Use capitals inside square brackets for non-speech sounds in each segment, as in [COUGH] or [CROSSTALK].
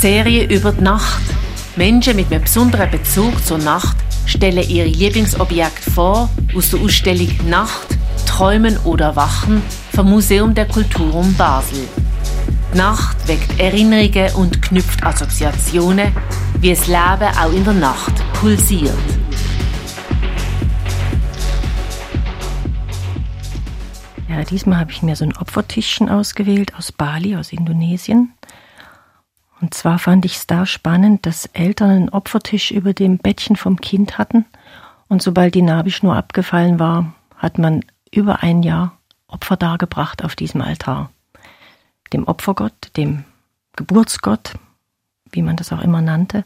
Serie über die Nacht. Menschen mit einem besonderen Bezug zur Nacht stellen ihre Lieblingsobjekte vor aus der Ausstellung Nacht, Träumen oder Wachen vom Museum der Kulturum Basel. Die Nacht weckt Erinnerungen und knüpft Assoziationen, wie das Leben auch in der Nacht pulsiert. Ja, diesmal habe ich mir so ein Opfertischchen ausgewählt aus Bali, aus Indonesien. Und zwar fand ich es da spannend, dass Eltern einen Opfertisch über dem Bettchen vom Kind hatten. Und sobald die Nabelschnur abgefallen war, hat man über ein Jahr Opfer dargebracht auf diesem Altar. Dem Opfergott, dem Geburtsgott, wie man das auch immer nannte,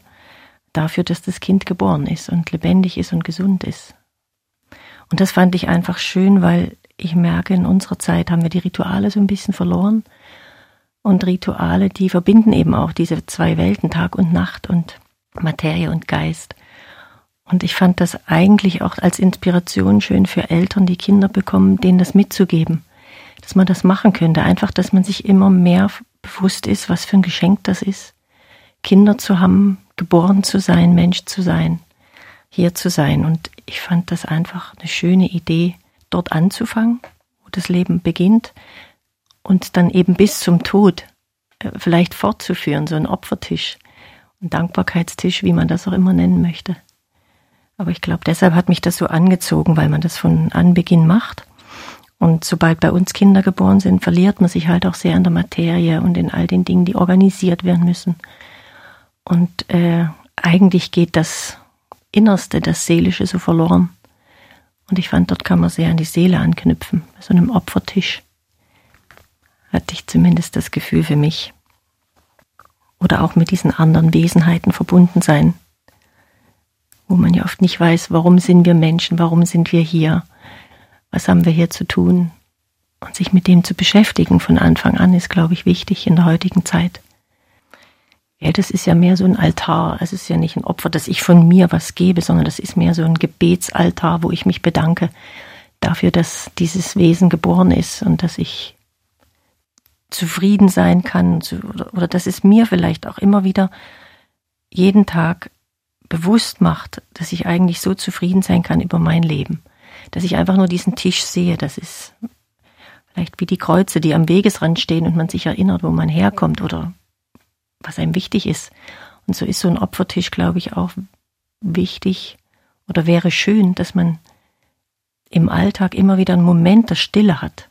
dafür, dass das Kind geboren ist und lebendig ist und gesund ist. Und das fand ich einfach schön, weil ich merke, in unserer Zeit haben wir die Rituale so ein bisschen verloren. Und Rituale, die verbinden eben auch diese zwei Welten, Tag und Nacht und Materie und Geist. Und ich fand das eigentlich auch als Inspiration schön für Eltern, die Kinder bekommen, denen das mitzugeben, dass man das machen könnte. Einfach, dass man sich immer mehr bewusst ist, was für ein Geschenk das ist, Kinder zu haben, geboren zu sein, Mensch zu sein, hier zu sein. Und ich fand das einfach eine schöne Idee, dort anzufangen, wo das Leben beginnt und dann eben bis zum Tod äh, vielleicht fortzuführen, so ein Opfertisch, ein Dankbarkeitstisch, wie man das auch immer nennen möchte. Aber ich glaube, deshalb hat mich das so angezogen, weil man das von Anbeginn macht. Und sobald bei uns Kinder geboren sind, verliert man sich halt auch sehr in der Materie und in all den Dingen, die organisiert werden müssen. Und äh, eigentlich geht das Innerste, das Seelische so verloren. Und ich fand, dort kann man sehr an die Seele anknüpfen, bei so einem Opfertisch. Hatte ich zumindest das Gefühl für mich. Oder auch mit diesen anderen Wesenheiten verbunden sein, wo man ja oft nicht weiß, warum sind wir Menschen, warum sind wir hier, was haben wir hier zu tun. Und sich mit dem zu beschäftigen von Anfang an ist, glaube ich, wichtig in der heutigen Zeit. Ja, das ist ja mehr so ein Altar. Es ist ja nicht ein Opfer, dass ich von mir was gebe, sondern das ist mehr so ein Gebetsaltar, wo ich mich bedanke dafür, dass dieses Wesen geboren ist und dass ich zufrieden sein kann oder, oder dass es mir vielleicht auch immer wieder jeden Tag bewusst macht, dass ich eigentlich so zufrieden sein kann über mein Leben. Dass ich einfach nur diesen Tisch sehe, das ist vielleicht wie die Kreuze, die am Wegesrand stehen und man sich erinnert, wo man herkommt oder was einem wichtig ist. Und so ist so ein Opfertisch, glaube ich, auch wichtig oder wäre schön, dass man im Alltag immer wieder einen Moment der Stille hat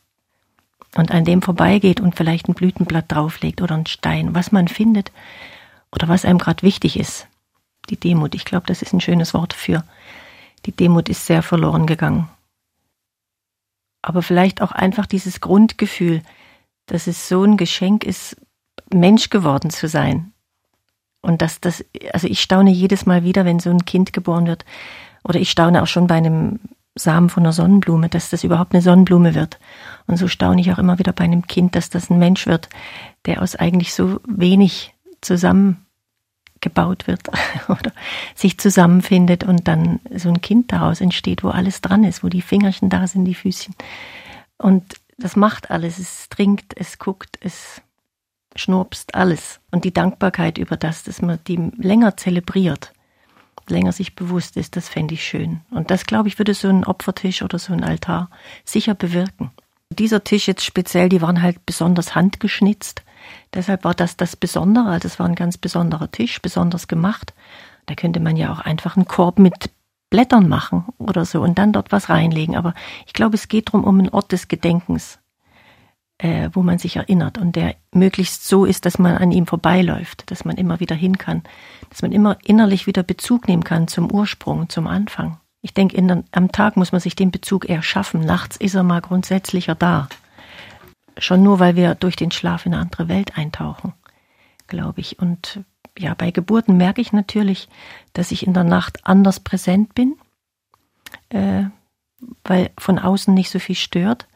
und an dem vorbeigeht und vielleicht ein Blütenblatt drauflegt oder ein Stein, was man findet oder was einem gerade wichtig ist. Die Demut, ich glaube, das ist ein schönes Wort für. Die Demut ist sehr verloren gegangen. Aber vielleicht auch einfach dieses Grundgefühl, dass es so ein Geschenk ist, Mensch geworden zu sein. Und dass das, also ich staune jedes Mal wieder, wenn so ein Kind geboren wird. Oder ich staune auch schon bei einem Samen von einer Sonnenblume, dass das überhaupt eine Sonnenblume wird. Und so staune ich auch immer wieder bei einem Kind, dass das ein Mensch wird, der aus eigentlich so wenig zusammengebaut wird [LAUGHS] oder sich zusammenfindet und dann so ein Kind daraus entsteht, wo alles dran ist, wo die Fingerchen da sind, die Füßchen. Und das macht alles. Es trinkt, es guckt, es schnurpst, alles. Und die Dankbarkeit über das, dass man die länger zelebriert, länger sich bewusst ist, das fände ich schön. Und das, glaube ich, würde so ein Opfertisch oder so ein Altar sicher bewirken. Dieser Tisch jetzt speziell, die waren halt besonders handgeschnitzt. Deshalb war das das Besondere. Also das war ein ganz besonderer Tisch, besonders gemacht. Da könnte man ja auch einfach einen Korb mit Blättern machen oder so und dann dort was reinlegen. Aber ich glaube, es geht darum, um einen Ort des Gedenkens äh, wo man sich erinnert und der möglichst so ist, dass man an ihm vorbeiläuft, dass man immer wieder hin kann, dass man immer innerlich wieder Bezug nehmen kann zum Ursprung, zum Anfang. Ich denke, am Tag muss man sich den Bezug eher schaffen. Nachts ist er mal grundsätzlicher da. Schon nur, weil wir durch den Schlaf in eine andere Welt eintauchen, glaube ich. Und ja, bei Geburten merke ich natürlich, dass ich in der Nacht anders präsent bin, äh, weil von außen nicht so viel stört.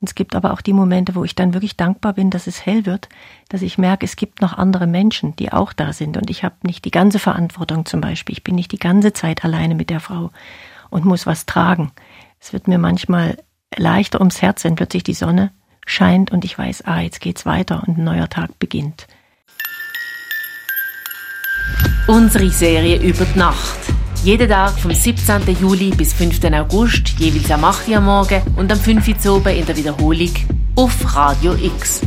Es gibt aber auch die Momente, wo ich dann wirklich dankbar bin, dass es hell wird, dass ich merke, es gibt noch andere Menschen, die auch da sind. Und ich habe nicht die ganze Verantwortung zum Beispiel. Ich bin nicht die ganze Zeit alleine mit der Frau und muss was tragen. Es wird mir manchmal leichter ums Herz, wenn plötzlich die Sonne scheint und ich weiß, ah, jetzt geht's weiter und ein neuer Tag beginnt. Unsere Serie über die Nacht. Jeden Tag vom 17. Juli bis 5. August, jeweils am 8. Uhr am Morgen und am 5. Uhr in der Wiederholung auf Radio X.